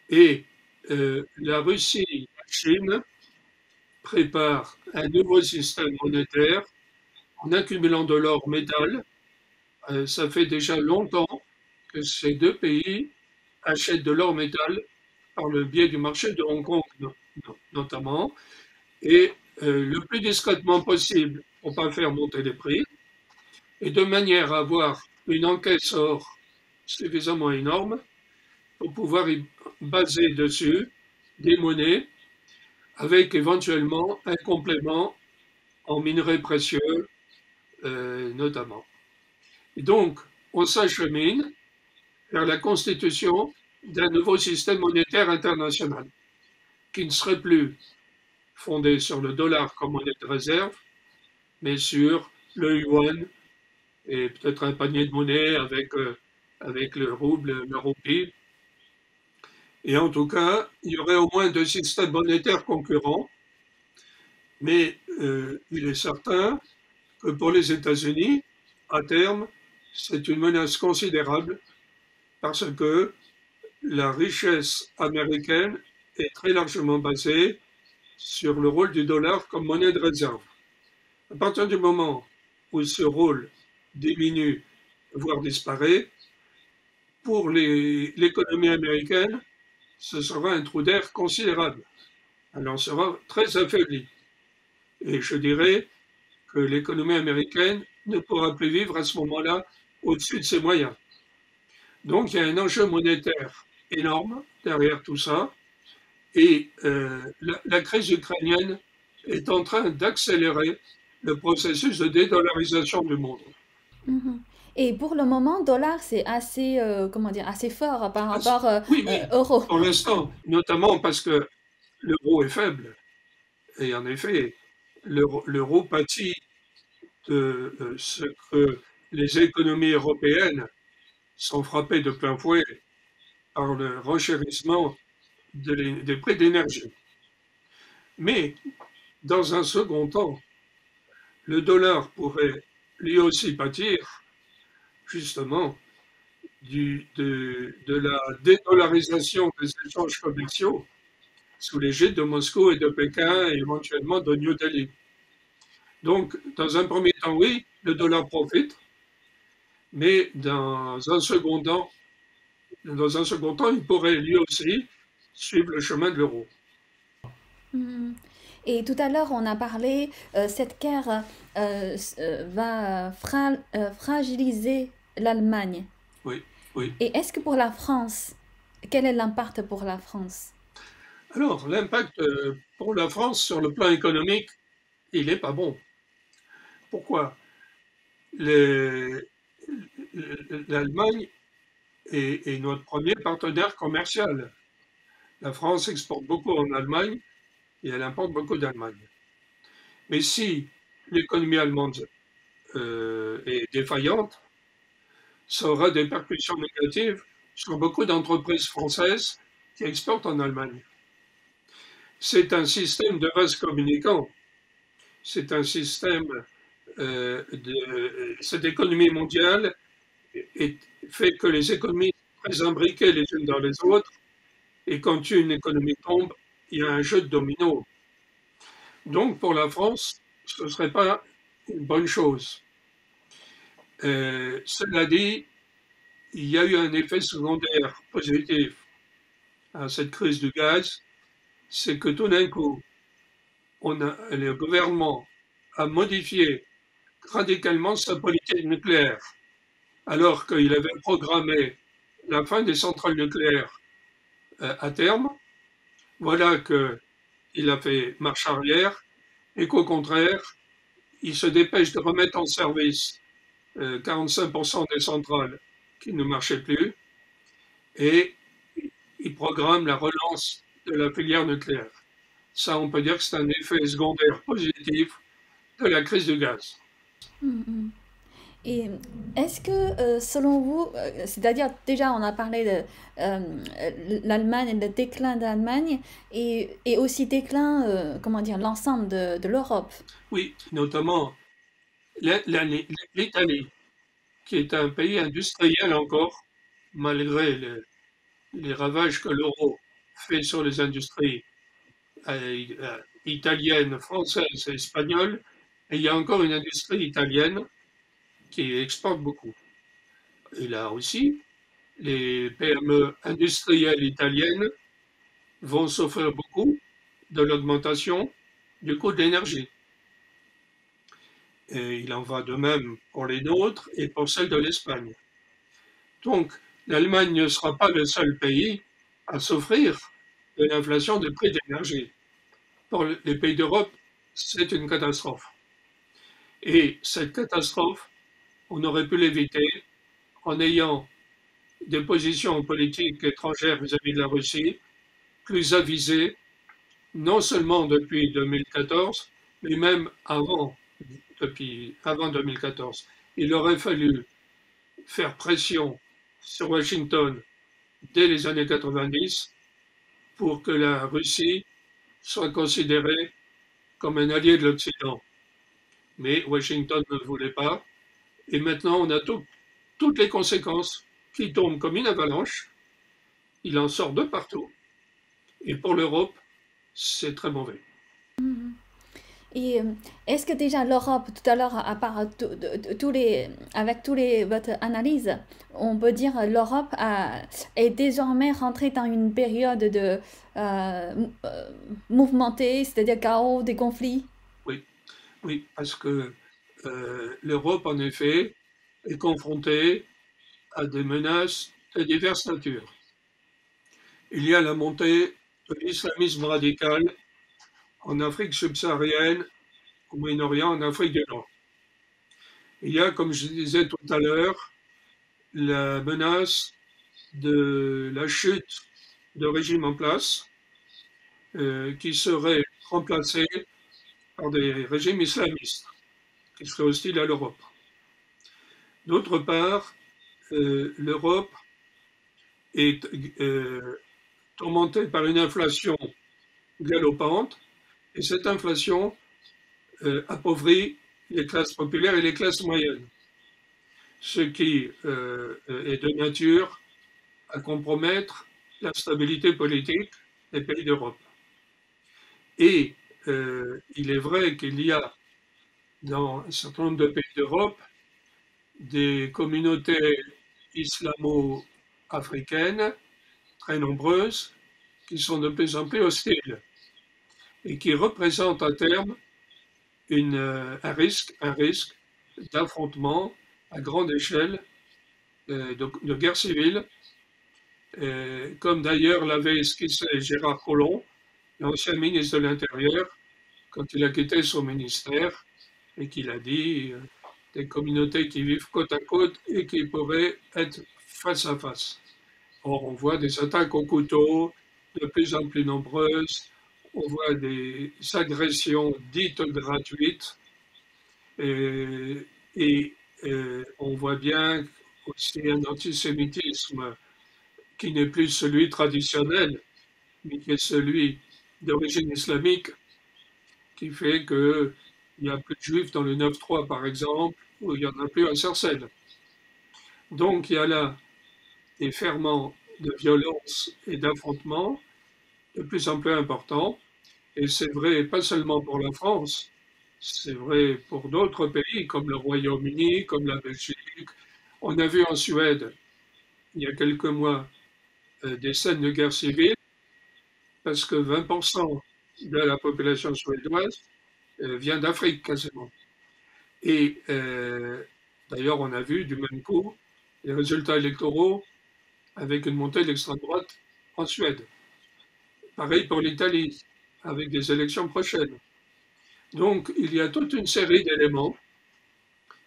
et euh, la Russie et la Chine préparent un nouveau système monétaire en accumulant de l'or métal. ça fait déjà longtemps que ces deux pays achètent de l'or métal par le biais du marché de Hong Kong notamment, et euh, le plus discrètement possible pour ne pas faire monter les prix, et de manière à avoir une encaisse or suffisamment énorme pour pouvoir y baser dessus des monnaies avec éventuellement un complément en minerais précieux euh, notamment. Et donc, on s'achemine vers la constitution d'un nouveau système monétaire international qui ne serait plus fondé sur le dollar comme monnaie de réserve, mais sur le yuan et peut-être un panier de monnaie avec, euh, avec le rouble, le roupie. Et en tout cas, il y aurait au moins deux systèmes monétaires concurrents, mais euh, il est certain que pour les États-Unis, à terme, c'est une menace considérable parce que la richesse américaine est très largement basée sur le rôle du dollar comme monnaie de réserve. À partir du moment où ce rôle diminue, voire disparaît, pour l'économie américaine, ce sera un trou d'air considérable. Elle en sera très affaiblie. Et je dirais que l'économie américaine ne pourra plus vivre à ce moment-là au-dessus de ses moyens. Donc il y a un enjeu monétaire énorme derrière tout ça, et euh, la, crise ukrainienne est en train d'accélérer le processus de dédollarisation du monde. Mhm. Et pour le moment, dollar, c'est assez, euh, comment dire, assez fort par rapport à euh, euro. Pour l'instant, notamment parce que l'euro est faible. Et en effet, l'euro pâtit de ce que les économies européennes sont frappées de plein fouet par le renchérissement des prix d'énergie. Mais, dans un second temps, le dollar pourrait lui aussi pâtir, justement, de, de, la dédollarisation des échanges commerciaux sous l'égide de Moscou et de Pékin et éventuellement de New Delhi. Donc, dans un premier temps, oui, le dollar profite, mais dans un second temps, dans un second temps, il pourrait lui aussi suivre le chemin de l'euro. Hmm. Et tout à l'heure, on a parlé, euh, cette guerre euh, euh, va fragiliser l'Allemagne. Oui, oui. Et est-ce que pour la France, quel est l'impact pour la France? Alors, l'impact pour la France sur le plan économique, il n'est pas bon. Pourquoi? L'Allemagne est, notre premier partenaire commercial. La France exporte beaucoup en Allemagne et elle importe beaucoup d'Allemagne. Mais si l'économie allemande euh, est défaillante, ça aura des répercussions négatives sur beaucoup d'entreprises françaises qui exportent en Allemagne. C'est un système de vase communicant. C'est un système euh, de cette économie mondiale fait que les économies sont très imbriquées les unes dans les autres et quand une économie tombe, il y a un jeu de domino. Donc pour la France, ce ne serait pas une bonne chose. Euh, cela dit, il y a eu un effet secondaire positif à cette crise du gaz, c'est que tout d'un coup, le gouvernement a modifié radicalement sa politique nucléaire, alors qu'il avait programmé la fin des centrales nucléaires euh, à terme. Voilà qu'il a fait marche arrière et qu'au contraire, il se dépêche de remettre en service 45% euh, des centrales qui ne marchaient plus et il programme la relance de la filière nucléaire. Ça, on peut dire que c'est un effet secondaire positif de la crise du gaz. Mm-hmm. Et est-ce que, euh, selon vous, euh, c'est-à-dire déjà on a parlé de euh, l'Allemagne, le déclin de l'Allemagne et, et, aussi déclin, comment dire, l'ensemble de, de l'Europe Oui, notamment l'Italie, qui est un pays industriel encore, malgré les ravages que l'euro fait sur les industries italiennes, françaises et espagnoles. Et il y a encore une industrie italienne qui exporte beaucoup. Et là aussi, les PME industrielles italiennes vont souffrir beaucoup de l'augmentation du coût de l'énergie. Et il en va de même pour les nôtres et pour celles de l'Espagne. Donc, l'Allemagne ne sera pas le seul pays à souffrir de l'inflation des prix d'énergie. Pour les pays d'Europe, c'est une catastrophe. Et cette catastrophe on aurait pu l'éviter en ayant des positions politiques étrangères vis-à-vis de la Russie plus avisées, non seulement depuis 2014, mais même avant, depuis avant 2014. Il aurait fallu faire pression sur Washington dès les années 90 pour que la Russie soit considérée comme un allié de l'Occident. Mais Washington ne voulait pas. Et maintenant, on a toutes les conséquences qui tombent comme une avalanche. Il en sort de partout. Et pour l'Europe, c'est très mauvais. Mm-hmm. Et euh, est-ce que déjà l'Europe, tout à l'heure, à part tous les, avec tous les votre analyse, on peut dire l'Europe est désormais rentrée dans une période de euh, euh, mouvementée, c'est-à-dire chaos, des conflits? Oui, oui, parce que euh, l'Europe, en effet, est confrontée à des menaces de diverses natures. Il y a la montée de l'islamisme radical en Afrique subsaharienne, au Moyen-Orient, en Afrique du Nord. Il y a, comme je disais tout à l'heure, la menace de la chute de régime en place euh, qui serait remplacé par des régimes islamistes qui serait hostile à l'Europe. D'autre part, euh, l'Europe est euh, tourmentée par une inflation galopante, et cette inflation euh, appauvrit les classes populaires et les classes moyennes, ce qui est de nature à compromettre la stabilité politique des pays d'Europe. Et il est vrai qu'il y a dans un certain nombre de pays d'Europe des communautés islamo-africaines très nombreuses qui sont de plus en plus hostiles et qui représentent à terme euh, un risque, un risque d'affrontement à grande échelle euh, de, guerre civile, euh, comme d'ailleurs l'avait esquissé Gérard Collomb, l'ancien ministre de l'Intérieur, quand il a quitté son ministère et qu'il a dit des communautés qui vivent côte à côte et qui pourraient être face à face. Or, on voit des attaques au couteau de plus en plus nombreuses, on voit des agressions dites gratuites, et, euh, on voit bien aussi un antisémitisme qui n'est plus celui traditionnel, mais qui est celui d'origine islamique, qui fait que il n'y a plus de juifs dans le 9-3, par exemple, ou il n'y en a plus à Sarcelles. Donc il y a là des ferments de violence et d'affrontement de plus en plus importants. Et c'est vrai pas seulement pour la France, c'est vrai pour d'autres pays comme le Royaume-Uni, comme la Belgique. On a vu en Suède, il y a quelques mois, euh, des scènes de guerre civile, parce que 20% de la population suédoise euh, vient d'Afrique quasiment. Et euh, d'ailleurs, on a vu du même coup les résultats électoraux avec une montée de l'extrême droite en Suède. Pareil pour l'Italie, avec des élections prochaines. Donc, il y a toute une série d'éléments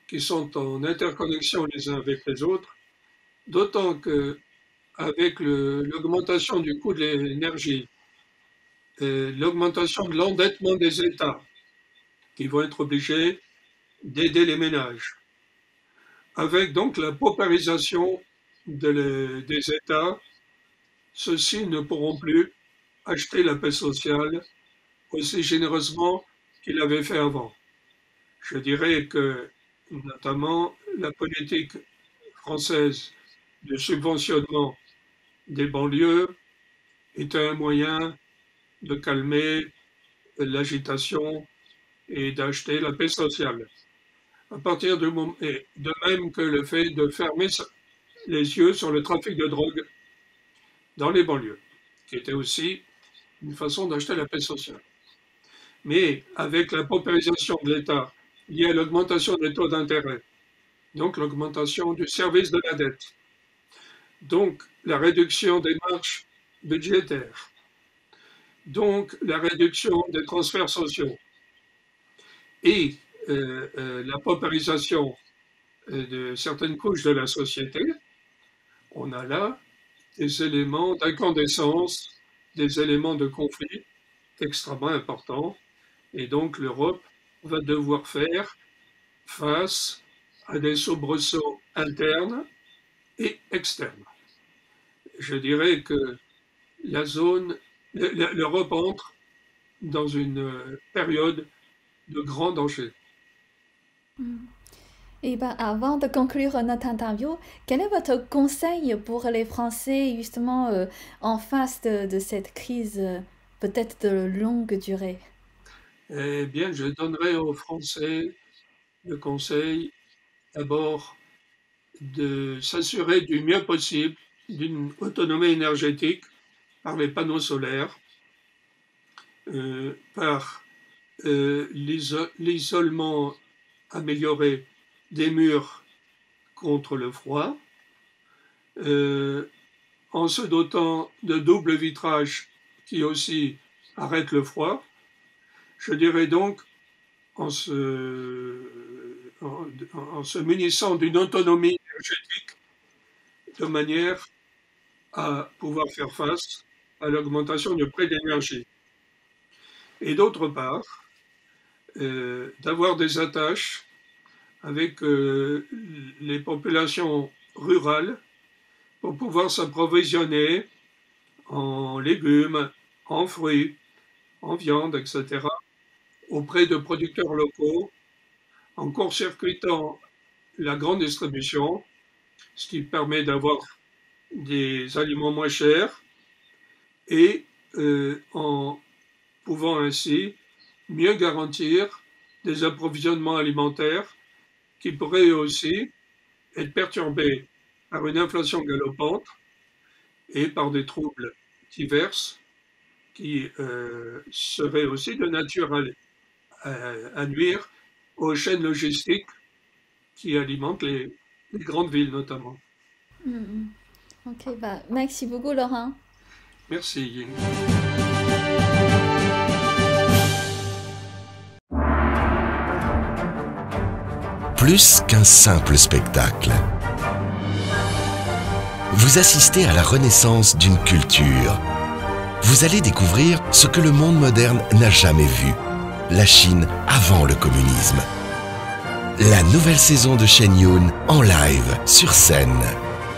qui sont en interconnexion les uns avec les autres, d'autant que avec l'augmentation du coût de l'énergie, l'augmentation de l'endettement des États, qui vont être obligés d'aider les ménages, avec donc la paupérisation des États, ceux-ci ne pourront plus acheter la paix sociale aussi généreusement qu'ils l'avaient fait avant. Je dirais que notamment la politique française de subventionnement des banlieues est un moyen de calmer l'agitation et d'acheter la paix sociale. À partir de même que le fait de fermer les yeux sur le trafic de drogue dans les banlieues, qui était aussi une façon d'acheter la paix sociale. Mais avec la paupérisation de l'État liée à l'augmentation des taux d'intérêt, donc l'augmentation du service de la dette, donc la réduction des marges budgétaires, donc la réduction des transferts sociaux et euh, euh, la paupérisation euh, de certaines couches de la société, on a là des éléments d'incandescence, des éléments de conflit extrêmement importants. Et donc l'Europe va devoir faire face à des soubresauts internes et externes. Je dirais que la zone, l'Europe entre dans une période de grand danger. Hmm. Et ben, avant de conclure notre interview, quel est votre conseil pour les Français justement euh, en face de, cette crise euh, peut-être de longue durée? Eh bien, je donnerai aux Français le conseil d'abord de s'assurer du mieux possible d'une autonomie énergétique par les panneaux solaires, euh, par l'isolement amélioré des murs contre le froid, euh, en se dotant de double vitrage qui aussi arrête le froid. Je dirais donc en se, munissant d'une autonomie énergétique de manière à pouvoir faire face à l'augmentation du prix de l'énergie. Et d'autre part, euh, d'avoir des attaches avec euh, les populations rurales pour pouvoir s'approvisionner en légumes, en fruits, en viande, etc., auprès de producteurs locaux, en court-circuitant la grande distribution, ce qui permet d'avoir des aliments moins chers et euh, en pouvant ainsi mieux garantir des approvisionnements alimentaires qui pourrait aussi être perturbé par une inflation galopante et par des troubles divers qui euh, seraient aussi de nature à, nuire aux chaînes logistiques qui alimentent les, grandes villes notamment. Mm-hmm. Ok, bah, merci beaucoup Laurent. Merci. Plus qu'un simple spectacle. Vous assistez à la renaissance d'une culture. Vous allez découvrir ce que le monde moderne n'a jamais vu. La Chine avant le communisme. La nouvelle saison de Shen Yun en live, sur scène.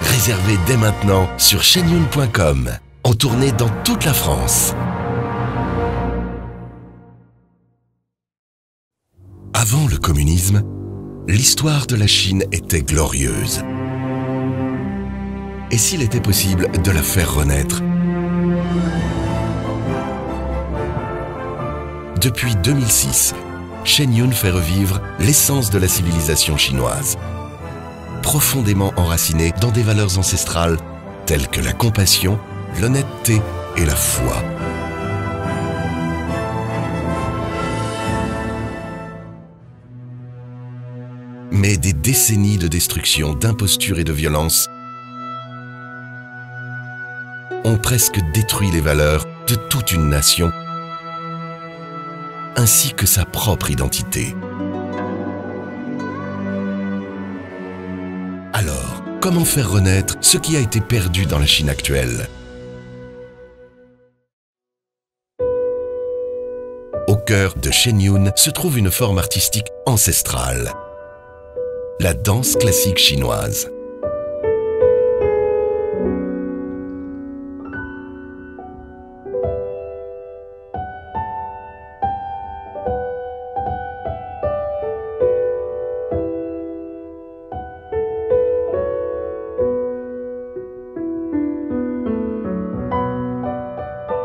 Réservée dès maintenant sur shenyun.com. En tournée dans toute la France. Avant le communisme, l'histoire de la Chine était glorieuse. Et s'il était possible de la faire renaître? Depuis 2006, Shen Yun fait revivre l'essence de la civilisation chinoise, profondément enracinée dans des valeurs ancestrales telles que la compassion, l'honnêteté et la foi. Mais des décennies de destruction, d'imposture et de violence ont presque détruit les valeurs de toute une nation, ainsi que sa propre identité. Alors, comment faire renaître ce qui a été perdu dans la Chine actuelle? Au cœur de Shenyun se trouve une forme artistique ancestrale, la danse classique chinoise.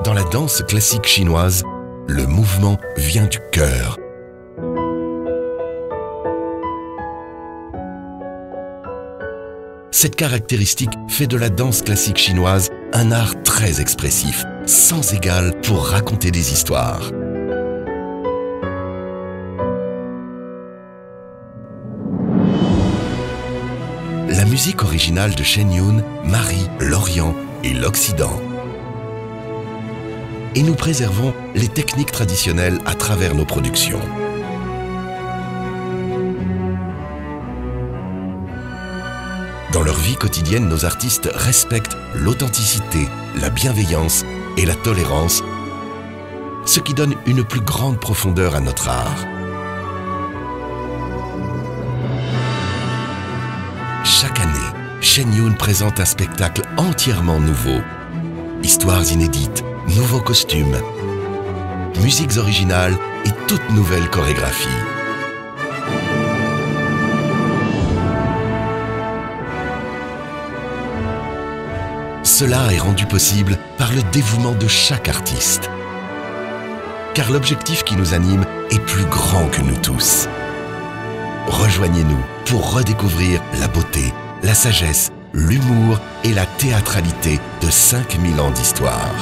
Dans la danse classique chinoise, le mouvement vient du cœur. Cette caractéristique fait de la danse classique chinoise un art très expressif, sans égal pour raconter des histoires. La musique originale de Shen Yun marie l'Orient et l'Occident et nous préservons les techniques traditionnelles à travers nos productions. Dans leur vie quotidienne, nos artistes respectent l'authenticité, la bienveillance et la tolérance, ce qui donne une plus grande profondeur à notre art. Chaque année, Shen Yun présente un spectacle entièrement nouveau. Histoires inédites, nouveaux costumes, musiques originales et toute nouvelle chorégraphie. Cela est rendu possible par le dévouement de chaque artiste. Car l'objectif qui nous anime est plus grand que nous tous. Rejoignez-nous pour redécouvrir la beauté, la sagesse, l'humour et la théâtralité de 5000 ans d'histoire.